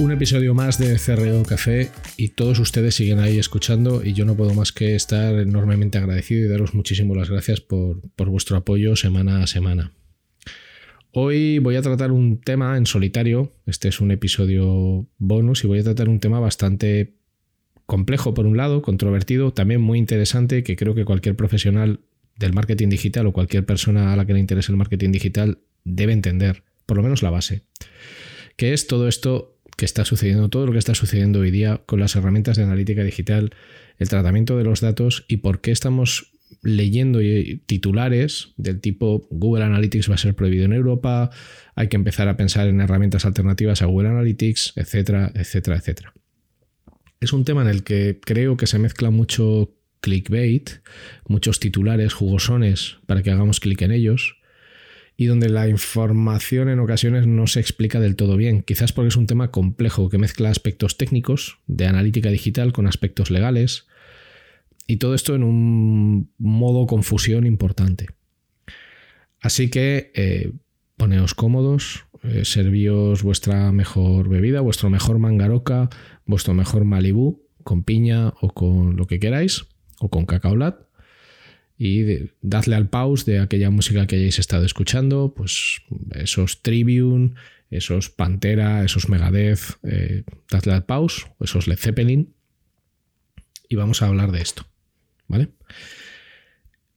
Un episodio más de CRO Café y todos ustedes siguen ahí escuchando y yo no puedo más que estar enormemente agradecido y daros muchísimas las gracias por, vuestro apoyo semana a semana. Hoy voy a tratar un tema en solitario, este es un episodio bonus y voy a tratar un tema bastante complejo por un lado, controvertido, también muy interesante que creo que cualquier profesional del marketing digital o cualquier persona a la que le interese el marketing digital debe entender, por lo menos la base, que es todo esto que está sucediendo, todo lo que está sucediendo hoy día con las herramientas de analítica digital, el tratamiento de los datos y por qué estamos leyendo titulares del tipo Google Analytics va a ser prohibido en Europa, hay que empezar a pensar en herramientas alternativas a Google Analytics, etcétera, etcétera, etcétera. Es un tema en el que creo que se mezcla mucho clickbait, muchos titulares jugosones para que hagamos clic en ellos, y donde la información en ocasiones no se explica del todo bien, quizás porque es un tema complejo que mezcla aspectos técnicos de analítica digital con aspectos legales y todo esto en un modo confusión importante. Así que eh, poneos cómodos, eh, servíos vuestra mejor bebida, vuestro mejor mangaroca, vuestro mejor Malibu con piña o con lo que queráis, o con cacaolat y dadle al pause de aquella música que hayáis estado escuchando, pues esos Tribune, esos Pantera, esos Megadeth, eh, dadle al pause, esos Led Zeppelin, y vamos a hablar de esto, ¿vale?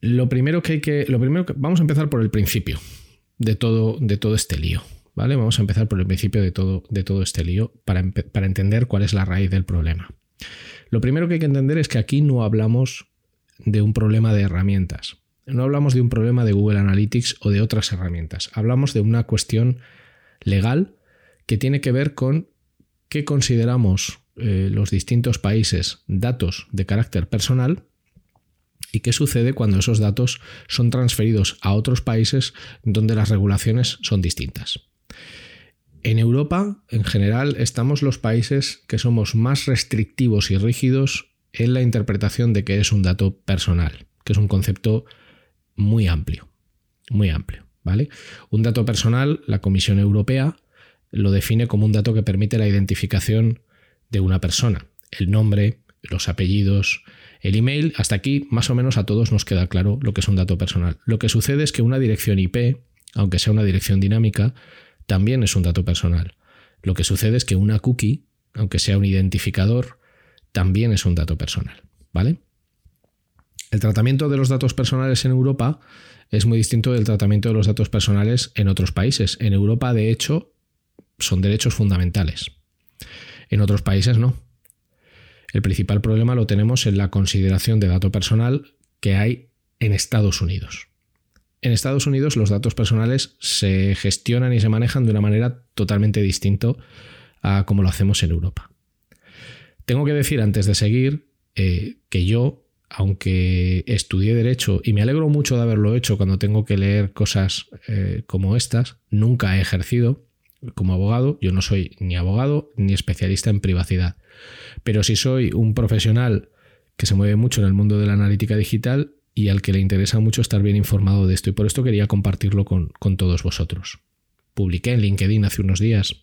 Lo primero que hay que, lo primero que, vamos a empezar por el principio de todo, de todo este lío, ¿vale? Vamos a empezar por el principio de todo, de todo este lío para, para entender cuál es la raíz del problema. Lo primero que hay que entender es que aquí no hablamos de un problema de herramientas. No hablamos de un problema de Google Analytics o de otras herramientas. Hablamos de una cuestión legal que tiene que ver con qué consideramos eh, los distintos países datos de carácter personal y qué sucede cuando esos datos son transferidos a otros países donde las regulaciones son distintas. En Europa, en general, estamos los países que somos más restrictivos y rígidos en la interpretación de que es un dato personal, que es un concepto muy amplio, muy amplio, ¿vale? Un dato personal, la Comisión Europea lo define como un dato que permite la identificación de una persona, el nombre, los apellidos, el email, hasta aquí más o menos a todos nos queda claro lo que es un dato personal. Lo que sucede es que una dirección IP, aunque sea una dirección dinámica, también es un dato personal. Lo que sucede es que una cookie, aunque sea un identificador, también es un dato personal, ¿vale? El tratamiento de los datos personales en Europa es muy distinto del tratamiento de los datos personales en otros países. En Europa, de hecho, son derechos fundamentales. En otros países no. El principal problema lo tenemos en la consideración de dato personal que hay en Estados Unidos. En Estados Unidos los datos personales se gestionan y se manejan de una manera totalmente distinta a como lo hacemos en Europa. Tengo que decir antes de seguir eh, que yo, aunque estudié derecho y me alegro mucho de haberlo hecho cuando tengo que leer cosas eh, como estas, nunca he ejercido como abogado. Yo no soy ni abogado ni especialista en privacidad, pero sí soy un profesional que se mueve mucho en el mundo de la analítica digital y al que le interesa mucho estar bien informado de esto y por esto quería compartirlo con, todos vosotros. Publiqué en LinkedIn hace unos días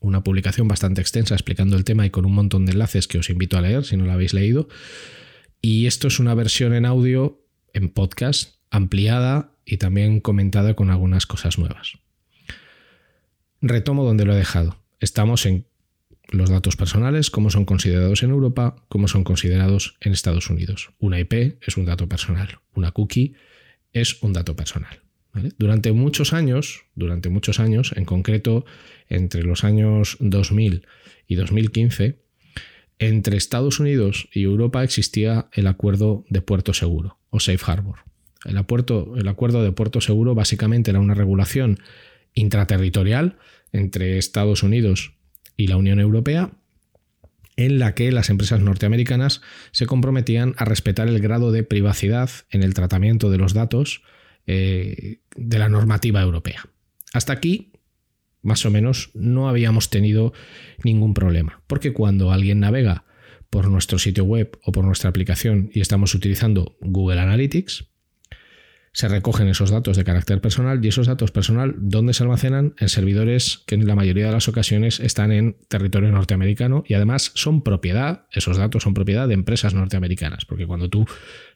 una publicación bastante extensa explicando el tema y con un montón de enlaces que os invito a leer si no la habéis leído. Y esto es una versión en audio, en podcast, ampliada y también comentada con algunas cosas nuevas. Retomo donde lo he dejado. Estamos en los datos personales, cómo son considerados en Europa, cómo son considerados en Estados Unidos. Una IP es un dato personal, una cookie es un dato personal. Durante muchos años, durante muchos años, en concreto entre los años 2000 y 2015, entre Estados Unidos y Europa existía el acuerdo de puerto seguro o safe harbor. El, el acuerdo de puerto seguro básicamente era una regulación intraterritorial entre Estados Unidos y la Unión Europea, en la que las empresas norteamericanas se comprometían a respetar el grado de privacidad en el tratamiento de los datos de la normativa europea. Hasta aquí, más o menos, no habíamos tenido ningún problema, porque cuando alguien navega por nuestro sitio web o por nuestra aplicación y estamos utilizando Google Analytics, se recogen esos datos de carácter personal y esos datos personal, ¿dónde se almacenan? En servidores que en la mayoría de las ocasiones están en territorio norteamericano y además son propiedad, esos datos son propiedad de empresas norteamericanas, porque cuando tú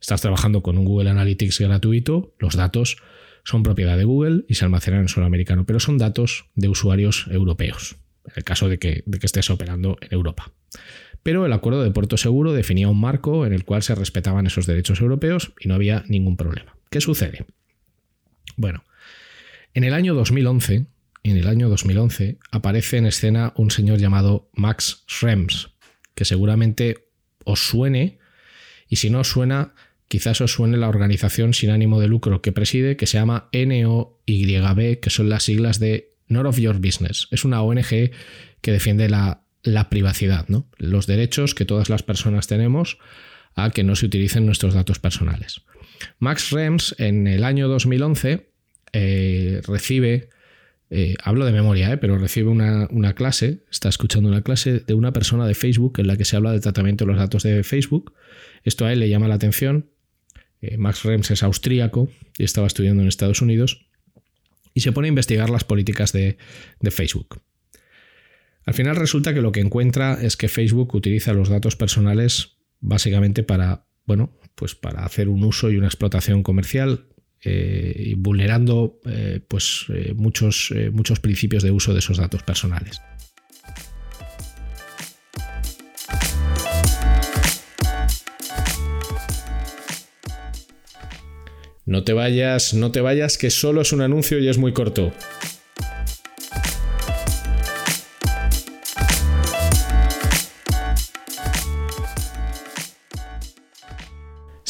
estás trabajando con un Google Analytics gratuito, los datos son propiedad de Google y se almacenan en suelo americano, pero son datos de usuarios europeos, en el caso de que, de que estés operando en Europa pero el acuerdo de puerto seguro definía un marco en el cual se respetaban esos derechos europeos y no había ningún problema. ¿Qué sucede? Bueno, en el año 2011, en el año 2011 aparece en escena un señor llamado Max Schrems, que seguramente os suene, y si no os suena, quizás os suene la organización sin ánimo de lucro que preside, que se llama NOYB, que son las siglas de Not of Your Business. Es una ONG que defiende la, la privacidad, ¿no? los derechos que todas las personas tenemos a que no se utilicen nuestros datos personales. Max Rems en el año 2011 eh, recibe, eh, hablo de memoria, eh, pero recibe una, clase, está escuchando una clase de una persona de Facebook en la que se habla del tratamiento de los datos de Facebook. Esto a él le llama la atención. Max Rems es austríaco y estaba estudiando en Estados Unidos y se pone a investigar las políticas de, de Facebook. Al final resulta que lo que encuentra es que Facebook utiliza los datos personales básicamente para bueno, pues para hacer un uso y una explotación comercial eh, vulnerando eh, pues, eh, muchos, muchos principios de uso de esos datos personales. No te vayas, no te vayas, que solo es un anuncio y es muy corto.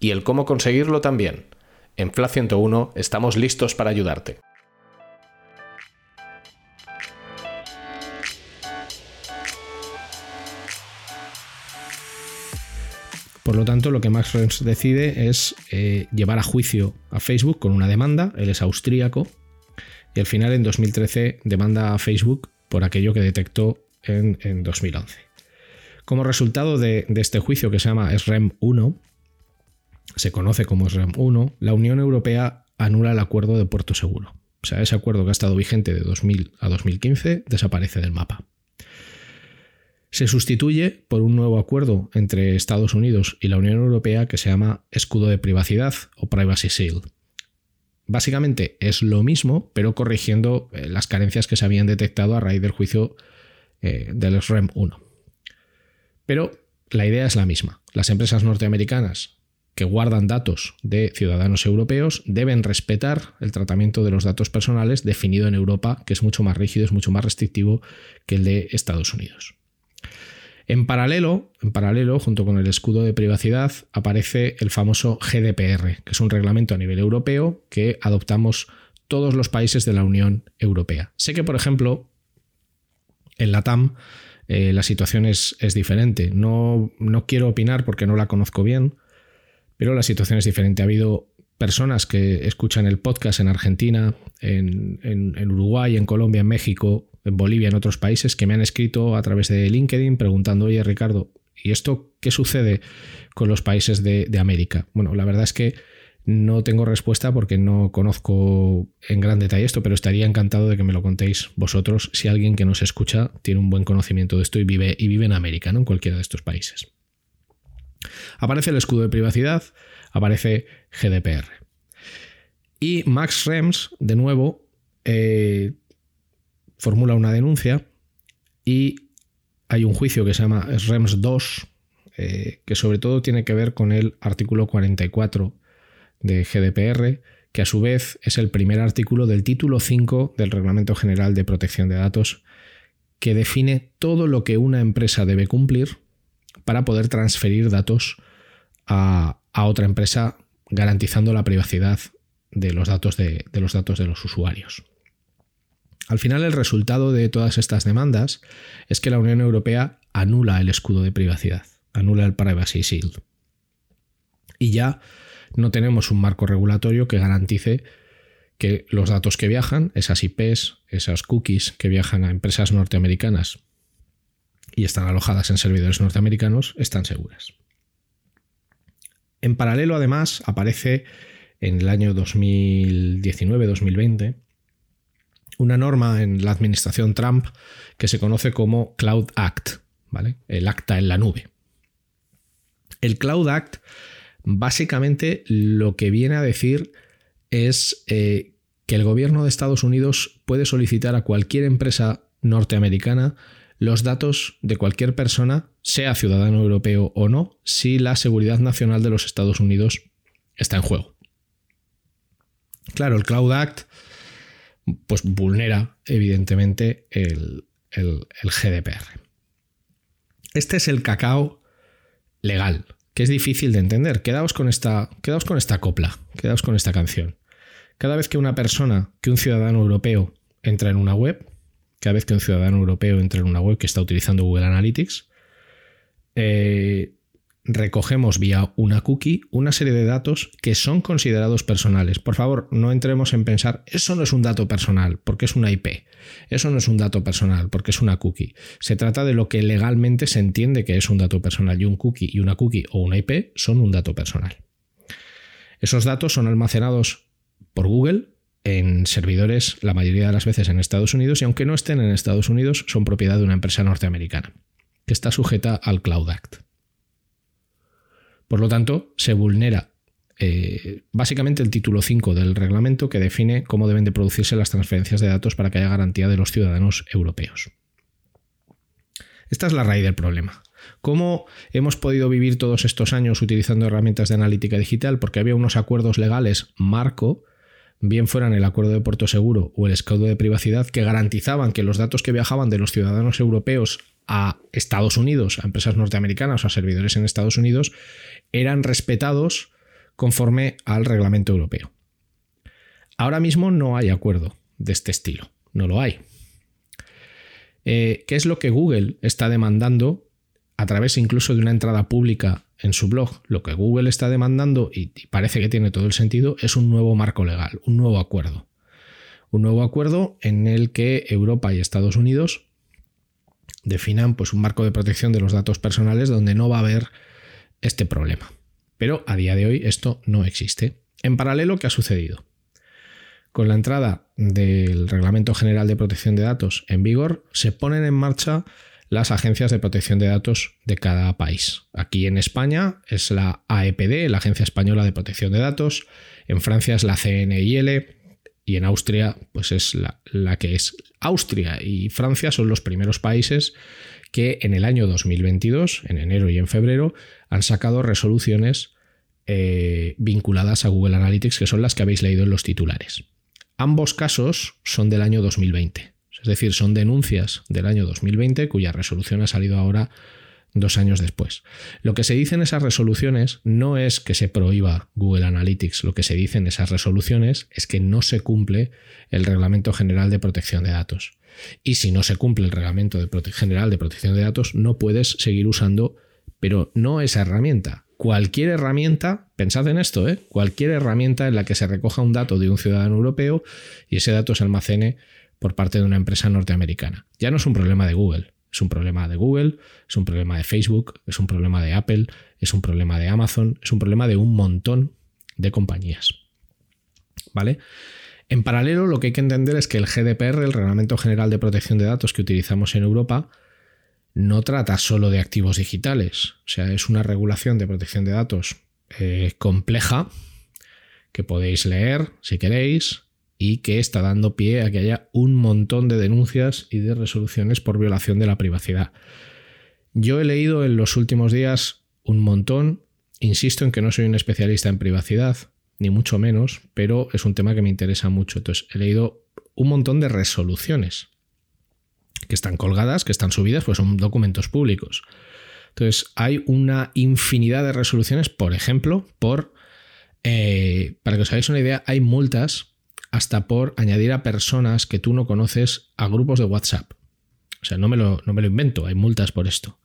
y el cómo conseguirlo también. En FLA 101 estamos listos para ayudarte. Por lo tanto, lo que Max Renz decide es eh, llevar a juicio a Facebook con una demanda. Él es austríaco. Y al final, en 2013, demanda a Facebook por aquello que detectó en, 2011. Como resultado de, de, este juicio que se llama SREM 1, se conoce como SRAM 1, la Unión Europea anula el acuerdo de puerto seguro. O sea, ese acuerdo que ha estado vigente de 2000 a 2015 desaparece del mapa. se sustituye por un nuevo acuerdo entre Estados Unidos y la Unión Europea que se llama Escudo de Privacidad o Privacy Shield. Básicamente es lo mismo, pero corrigiendo eh, las carencias que se habían detectado a raíz del juicio eh, del SREM 1. Pero la idea es la misma. Las empresas norteamericanas que guardan datos de ciudadanos europeos deben respetar el tratamiento de los datos personales definido en Europa, que es mucho más rígido, es mucho más restrictivo que el de Estados Unidos. En paralelo, en paralelo, junto con el escudo de privacidad, aparece el famoso GDPR, que es un reglamento a nivel europeo que adoptamos todos los países de la Unión Europea. Sé que, por ejemplo, en la TAM eh, la situación es, diferente. No, no quiero opinar porque no la conozco bien, pero la situación es diferente. Ha habido personas que escuchan el podcast en Argentina, en, Uruguay, en Colombia, en México, en Bolivia, en otros países, que me han escrito a través de LinkedIn preguntando, oye Ricardo, ¿y esto qué sucede con los países de, de América? Bueno, la verdad es que no tengo respuesta porque no conozco en gran detalle esto, pero estaría encantado de que me lo contéis vosotros si alguien que nos escucha tiene un buen conocimiento de esto y vive, y vive en América, ¿no? en cualquiera de estos países. Aparece el escudo de privacidad, aparece GDPR. Y Max Rems, de nuevo, eh, formula una denuncia y hay un juicio que se llama REMS 2, eh, que sobre todo tiene que ver con el artículo 44 de GDPR, que a su vez es el primer artículo del título 5 del Reglamento General de Protección de Datos, que define todo lo que una empresa debe cumplir para poder transferir datos a, otra empresa, garantizando la privacidad de los, datos de, de los datos de los usuarios. Al final, el resultado de todas estas demandas es que la Unión Europea anula el escudo de privacidad, anula el Privacy Shield. Y ya no tenemos un marco regulatorio que garantice que los datos que viajan, esas IPs, esas cookies que viajan a empresas norteamericanas y están alojadas en servidores norteamericanos, están seguras. En paralelo, además, aparece en el año 2019-2020 una norma en la administración Trump que se conoce como Cloud Act, ¿vale? El acta en la nube. El Cloud Act básicamente lo que viene a decir es eh, que el gobierno de Estados Unidos puede solicitar a cualquier empresa norteamericana los datos de cualquier persona, sea ciudadano europeo o no, si la seguridad nacional de los Estados Unidos está en juego. Claro, el Cloud Act pues vulnera evidentemente el, GDPR. Este es el cacao legal, que es difícil de entender. Quedaos con esta, quedaos con esta copla, quedaos con esta canción. Cada vez que una persona, que un ciudadano europeo entra en una web, cada vez que un ciudadano europeo entra en una web que está utilizando Google Analytics, eh, recogemos vía una cookie una serie de datos que son considerados personales. Por favor, no entremos en pensar, eso no es un dato personal porque es una IP, eso no es un dato personal porque es una cookie. Se trata de lo que legalmente se entiende que es un dato personal y un cookie y una cookie o una IP son un dato personal. Esos datos son almacenados por Google en servidores la mayoría de las veces en Estados Unidos y aunque no estén en Estados Unidos son propiedad de una empresa norteamericana que está sujeta al Cloud Act. Por lo tanto, se vulnera eh, básicamente el título 5 del reglamento que define cómo deben de producirse las transferencias de datos para que haya garantía de los ciudadanos europeos. Esta es la raíz del problema. ¿Cómo hemos podido vivir todos estos años utilizando herramientas de analítica digital? Porque había unos acuerdos legales marco, bien fueran el acuerdo de Puerto Seguro o el escudo de privacidad, que garantizaban que los datos que viajaban de los ciudadanos europeos a Estados Unidos, a empresas norteamericanas o a servidores en Estados Unidos, eran respetados conforme al reglamento europeo. Ahora mismo no hay acuerdo de este estilo, no lo hay. Eh, ¿Qué es lo que Google está demandando a través incluso de una entrada pública en su blog? Lo que Google está demandando, y parece que tiene todo el sentido, es un nuevo marco legal, un nuevo acuerdo. Un nuevo acuerdo en el que Europa y Estados Unidos definan pues, un marco de protección de los datos personales donde no va a haber este problema. Pero a día de hoy esto no existe. En paralelo, ¿qué ha sucedido? Con la entrada del Reglamento General de Protección de Datos en vigor, se ponen en marcha las agencias de protección de datos de cada país. Aquí en España es la AEPD, la Agencia Española de Protección de Datos, en Francia es la CNIL y en Austria pues es la, que es. Austria y Francia son los primeros países que en el año 2022, en enero y en febrero, han sacado resoluciones eh, vinculadas a Google Analytics, que son las que habéis leído en los titulares. Ambos casos son del año 2020, es decir, son denuncias del año 2020 cuya resolución ha salido ahora dos años después. Lo que se dice en esas resoluciones no es que se prohíba Google Analytics, lo que se dice en esas resoluciones es que no se cumple el Reglamento General de Protección de Datos. Y si no se cumple el Reglamento General de Protección de Datos, no puedes seguir usando, pero no esa herramienta, cualquier herramienta, pensad en esto, ¿eh? cualquier herramienta en la que se recoja un dato de un ciudadano europeo y ese dato se almacene por parte de una empresa norteamericana. Ya no es un problema de Google, es un problema de Google, es un problema de Facebook, es un problema de Apple, es un problema de Amazon, es un problema de un montón de compañías. ¿Vale? En paralelo, lo que hay que entender es que el GDPR, el Reglamento General de Protección de Datos que utilizamos en Europa, no trata solo de activos digitales, o sea, es una regulación de protección de datos eh, compleja que podéis leer si queréis y que está dando pie a que haya un montón de denuncias y de resoluciones por violación de la privacidad. Yo he leído en los últimos días un montón, insisto en que no soy un especialista en privacidad, ni mucho menos, pero es un tema que me interesa mucho. Entonces, he leído un montón de resoluciones que están colgadas, que están subidas, pues son documentos públicos. Entonces, hay una infinidad de resoluciones, por ejemplo, por, eh, para que os hagáis una idea, hay multas hasta por añadir a personas que tú no conoces a grupos de WhatsApp. O sea, no me lo, no me lo invento, hay multas por esto.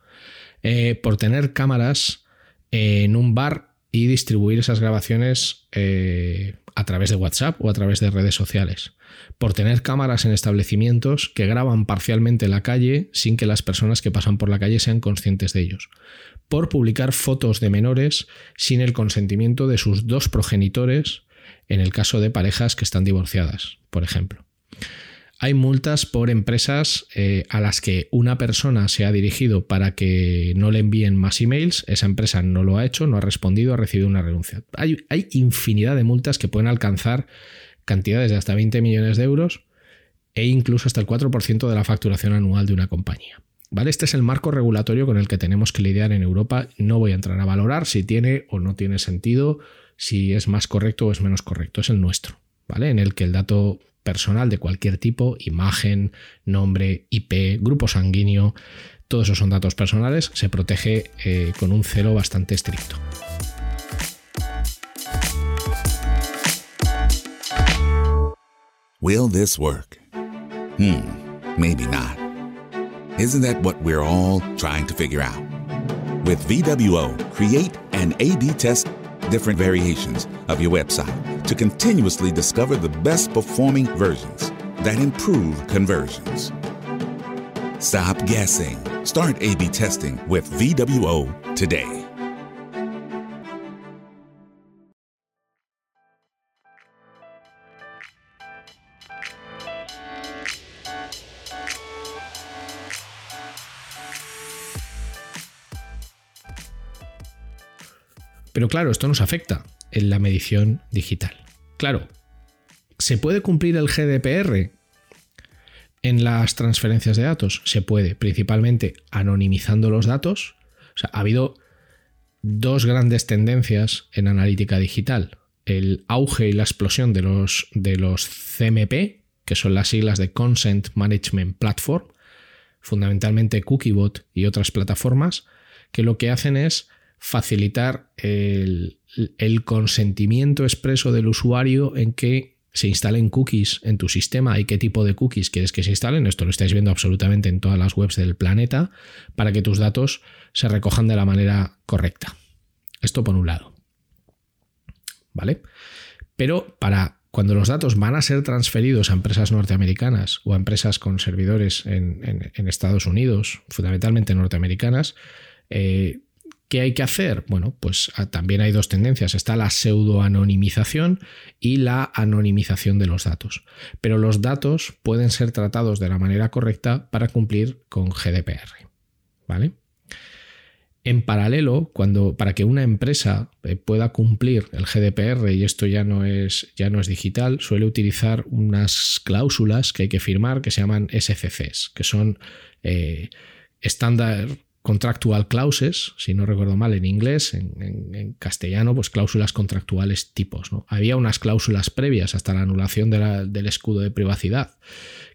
Eh, por tener cámaras en un bar y distribuir esas grabaciones eh, a través de WhatsApp o a través de redes sociales por tener cámaras en establecimientos que graban parcialmente la calle sin que las personas que pasan por la calle sean conscientes de ellos, por publicar fotos de menores sin el consentimiento de sus dos progenitores en el caso de parejas que están divorciadas, por ejemplo. Hay multas por empresas eh, a las que una persona se ha dirigido para que no le envíen más emails, esa empresa no lo ha hecho, no ha respondido, ha recibido una renuncia. Hay, infinidad de multas que pueden alcanzar cantidades de hasta 20 millones de euros e incluso hasta el 4% de la facturación anual de una compañía. ¿Vale? Este es el marco regulatorio con el que tenemos que lidiar en Europa. No voy a entrar a valorar si tiene o no tiene sentido, si es más correcto o es menos correcto. Es el nuestro, ¿vale? En el que el dato personal de cualquier tipo, imagen, nombre, IP, grupo sanguíneo, todos esos son datos personales, se protege eh, con un cero bastante estricto. Will this work? Hmm, maybe not. Isn't that what we're all trying to figure out? With VWO, create and A B test different variations of your website to continuously discover the best performing versions that improve conversions. Stop guessing. Start A B testing with VWO today. Pero claro, esto nos afecta en la medición digital. Claro, ¿se puede cumplir el GDPR en las transferencias de datos? Se puede, principalmente anonimizando los datos. O sea, ha habido dos grandes tendencias en analítica digital. El auge y la explosión de los, de los CMP, que son las siglas de Consent Management Platform, fundamentalmente Cookiebot y otras plataformas, que lo que hacen es facilitar el, consentimiento expreso del usuario en que se instalen cookies en tu sistema y qué tipo de cookies quieres que se instalen. Esto lo estáis viendo absolutamente en todas las webs del planeta para que tus datos se recojan de la manera correcta. Esto por un lado. ¿Vale? Pero para cuando los datos van a ser transferidos a empresas norteamericanas o a empresas con servidores en, Estados Unidos, fundamentalmente norteamericanas, eh, ¿Qué hay que hacer? Bueno, pues ah, también hay dos tendencias. Está la pseudoanonimización y la anonimización de los datos. Pero los datos pueden ser tratados de la manera correcta para cumplir con GDPR. ¿vale? En paralelo, cuando, para que una empresa eh, pueda cumplir el GDPR, y esto ya no, es, ya no es digital, suele utilizar unas cláusulas que hay que firmar que se llaman SCCs, que son estándar contractual clauses, si no recuerdo mal en inglés, en, castellano, pues cláusulas contractuales tipos. ¿no? Había unas cláusulas previas hasta la anulación del escudo de privacidad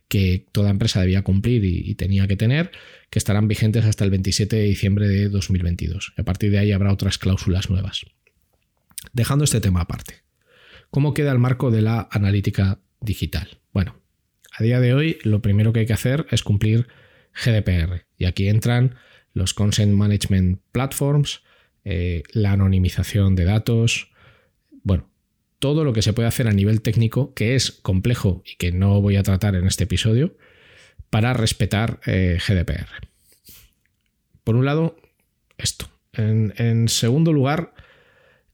que toda empresa debía cumplir y, tenía que tener, que estarán vigentes hasta el 27 de diciembre de 2022. a partir de ahí habrá otras cláusulas nuevas. Dejando este tema aparte, ¿cómo queda el marco de la analítica digital? Bueno, a día de hoy lo primero que hay que hacer es cumplir GDPR. Y aquí entran los Consent Management Platforms, eh, la anonimización de datos, bueno, todo lo que se puede hacer a nivel técnico, que es complejo y que no voy a tratar en este episodio, para respetar eh, GDPR. Por un lado, esto. En, segundo lugar,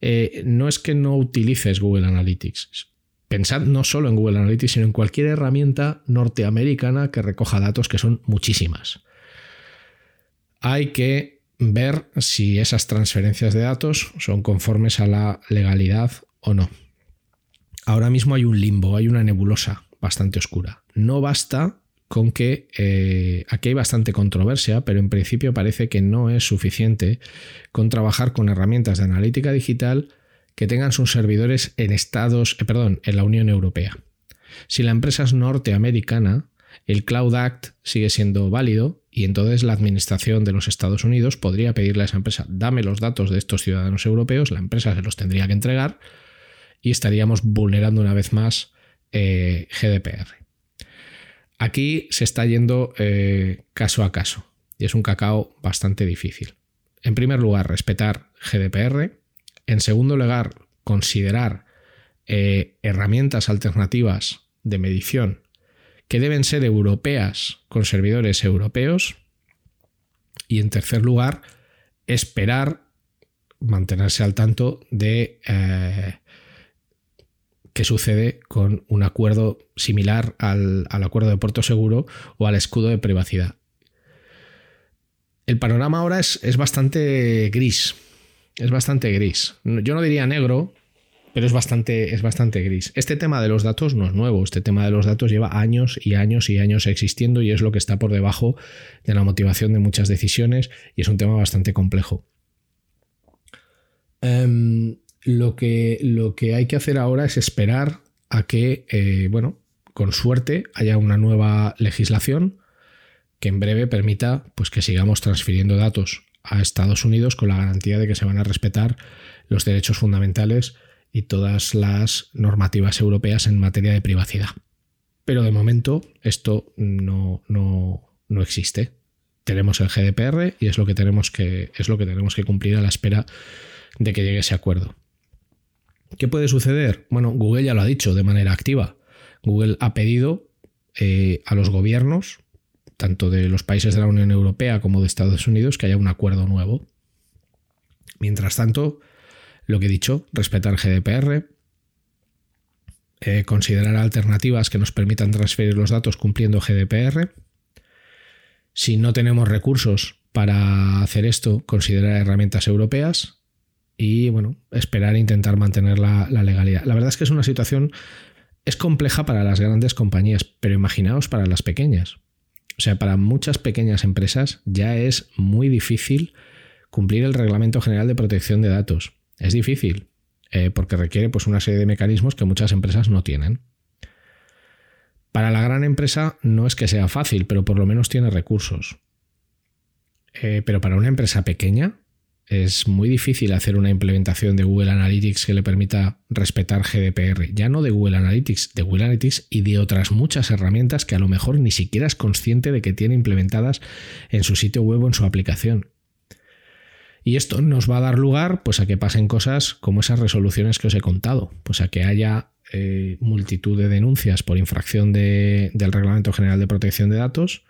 eh, no es que no utilices Google Analytics. Pensad no solo en Google Analytics, sino en cualquier herramienta norteamericana que recoja datos, que son muchísimas hay que ver si esas transferencias de datos son conformes a la legalidad o no. Ahora mismo hay un limbo, hay una nebulosa bastante oscura. No basta con que eh, aquí hay bastante controversia, pero en principio parece que no es suficiente con trabajar con herramientas de analítica digital que tengan sus servidores en Estados, eh, perdón, en la Unión Europea. Si la empresa es norteamericana, el Cloud Act sigue siendo válido y entonces la administración de los Estados Unidos podría pedirle a esa empresa, dame los datos de estos ciudadanos europeos, la empresa se los tendría que entregar y estaríamos vulnerando una vez más eh, GDPR. Aquí se está yendo eh, caso a caso y es un cacao bastante difícil. En primer lugar, respetar GDPR. En segundo lugar, considerar eh, herramientas alternativas de medición que deben ser europeas con servidores europeos. Y en tercer lugar, esperar mantenerse al tanto de eh, qué sucede con un acuerdo similar al, acuerdo de puerto seguro o al escudo de privacidad. El panorama ahora es, es bastante gris. Es bastante gris. Yo no diría negro, pero es bastante, es bastante gris. Este tema de los datos no es nuevo, este tema de los datos lleva años y años y años existiendo y es lo que está por debajo de la motivación de muchas decisiones y es un tema bastante complejo. Em, lo, que, lo, que, hay que hacer ahora es esperar a que, eh, bueno, con suerte haya una nueva legislación que en breve permita pues, que sigamos transfiriendo datos a Estados Unidos con la garantía de que se van a respetar los derechos fundamentales y todas las normativas europeas en materia de privacidad. Pero de momento esto no, no, existe. Tenemos el GDPR y es lo, que tenemos que, es lo que tenemos que cumplir a la espera de que llegue ese acuerdo. ¿Qué puede suceder? Bueno, Google ya lo ha dicho de manera activa. Google ha pedido eh, a los gobiernos, tanto de los países de la Unión Europea como de Estados Unidos, que haya un acuerdo nuevo. Mientras tanto, lo que he dicho, respetar GDPR, eh, considerar alternativas que nos permitan transferir los datos cumpliendo GDPR. Si no tenemos recursos para hacer esto, considerar herramientas europeas y bueno, esperar e intentar mantener la, la legalidad. La verdad es que es una situación, es compleja para las grandes compañías, pero imaginaos para las pequeñas. O sea, para muchas pequeñas empresas ya es muy difícil cumplir el Reglamento General de Protección de Datos. Es difícil, eh, porque requiere pues, una serie de mecanismos que muchas empresas no tienen. Para la gran empresa no es que sea fácil, pero por lo menos tiene recursos. Eh, pero para una empresa pequeña es muy difícil hacer una implementación de Google Analytics que le permita respetar GDPR. Ya no de Google Analytics, de Google Analytics y de otras muchas herramientas que a lo mejor ni siquiera es consciente de que tiene implementadas en su sitio web o en su aplicación. Y esto nos va a dar lugar pues, a que pasen cosas como esas resoluciones que os he contado, pues a que haya eh, multitud de denuncias por infracción del Reglamento General de Protección de Datos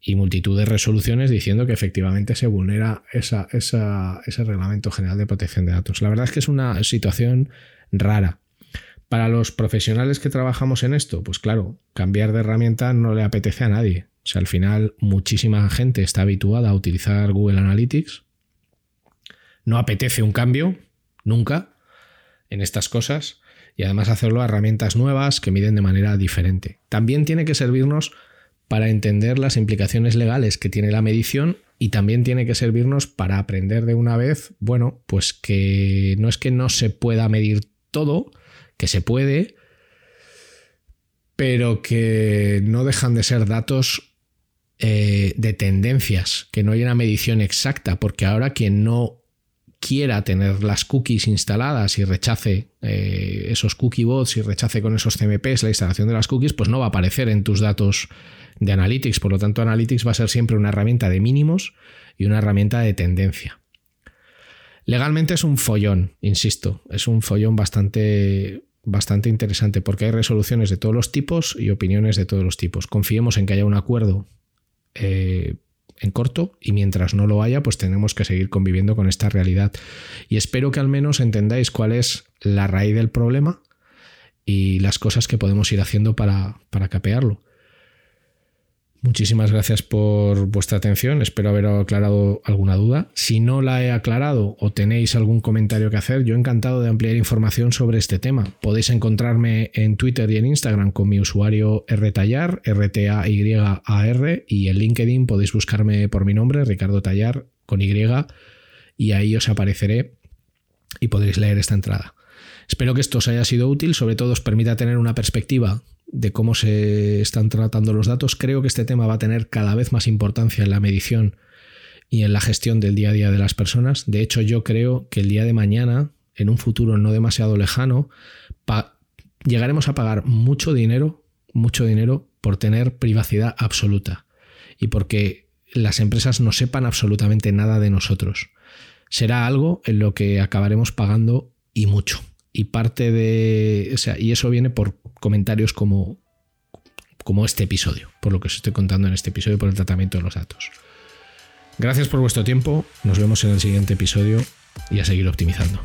y multitud de resoluciones diciendo que efectivamente se vulnera ese Reglamento General de Protección de Datos. La verdad es que es una situación rara. Para los profesionales que trabajamos en esto, pues claro, cambiar de herramienta no le apetece a nadie. O sea, al final muchísima gente está habituada a utilizar Google Analytics. No apetece un cambio, nunca, en estas cosas. Y además hacerlo a herramientas nuevas que miden de manera diferente. También tiene que servirnos para entender las implicaciones legales que tiene la medición y también tiene que servirnos para aprender de una vez, bueno, pues que no es que no se pueda medir todo, que se puede, pero que no dejan de ser datos eh, de tendencias, que no hay una medición exacta, porque ahora quien no quiera tener las cookies instaladas y rechace eh, esos cookie bots y rechace con esos CMPs la instalación de las cookies, pues no va a aparecer en tus datos de Analytics. Por lo tanto, Analytics va a ser siempre una herramienta de mínimos y una herramienta de tendencia. Legalmente es un follón, insisto, es un follón bastante, bastante interesante porque hay resoluciones de todos los tipos y opiniones de todos los tipos. Confiemos en que haya un acuerdo eh, en corto y mientras no lo haya, pues tenemos que seguir conviviendo con esta realidad. Y espero que al menos entendáis cuál es la raíz del problema y las cosas que podemos ir haciendo para, para capearlo. Muchísimas gracias por vuestra atención. Espero haber aclarado alguna duda. Si no la he aclarado o tenéis algún comentario que hacer, yo encantado de ampliar información sobre este tema. Podéis encontrarme en Twitter y en Instagram con mi usuario rtallar, R-T-A-Y-A-R, y en LinkedIn podéis buscarme por mi nombre, Ricardo Tallar, con Y, y ahí os apareceré y podréis leer esta entrada. Espero que esto os haya sido útil, sobre todo os permita tener una perspectiva de cómo se están tratando los datos. Creo que este tema va a tener cada vez más importancia en la medición y en la gestión del día a día de las personas. De hecho, yo creo que el día de mañana, en un futuro no demasiado lejano, llegaremos a pagar mucho dinero, mucho dinero por tener privacidad absoluta y porque las empresas no sepan absolutamente nada de nosotros. Será algo en lo que acabaremos pagando y mucho. Y parte de. O sea, y eso viene por comentarios como, como este episodio, por lo que os estoy contando en este episodio, por el tratamiento de los datos. Gracias por vuestro tiempo, nos vemos en el siguiente episodio y a seguir optimizando.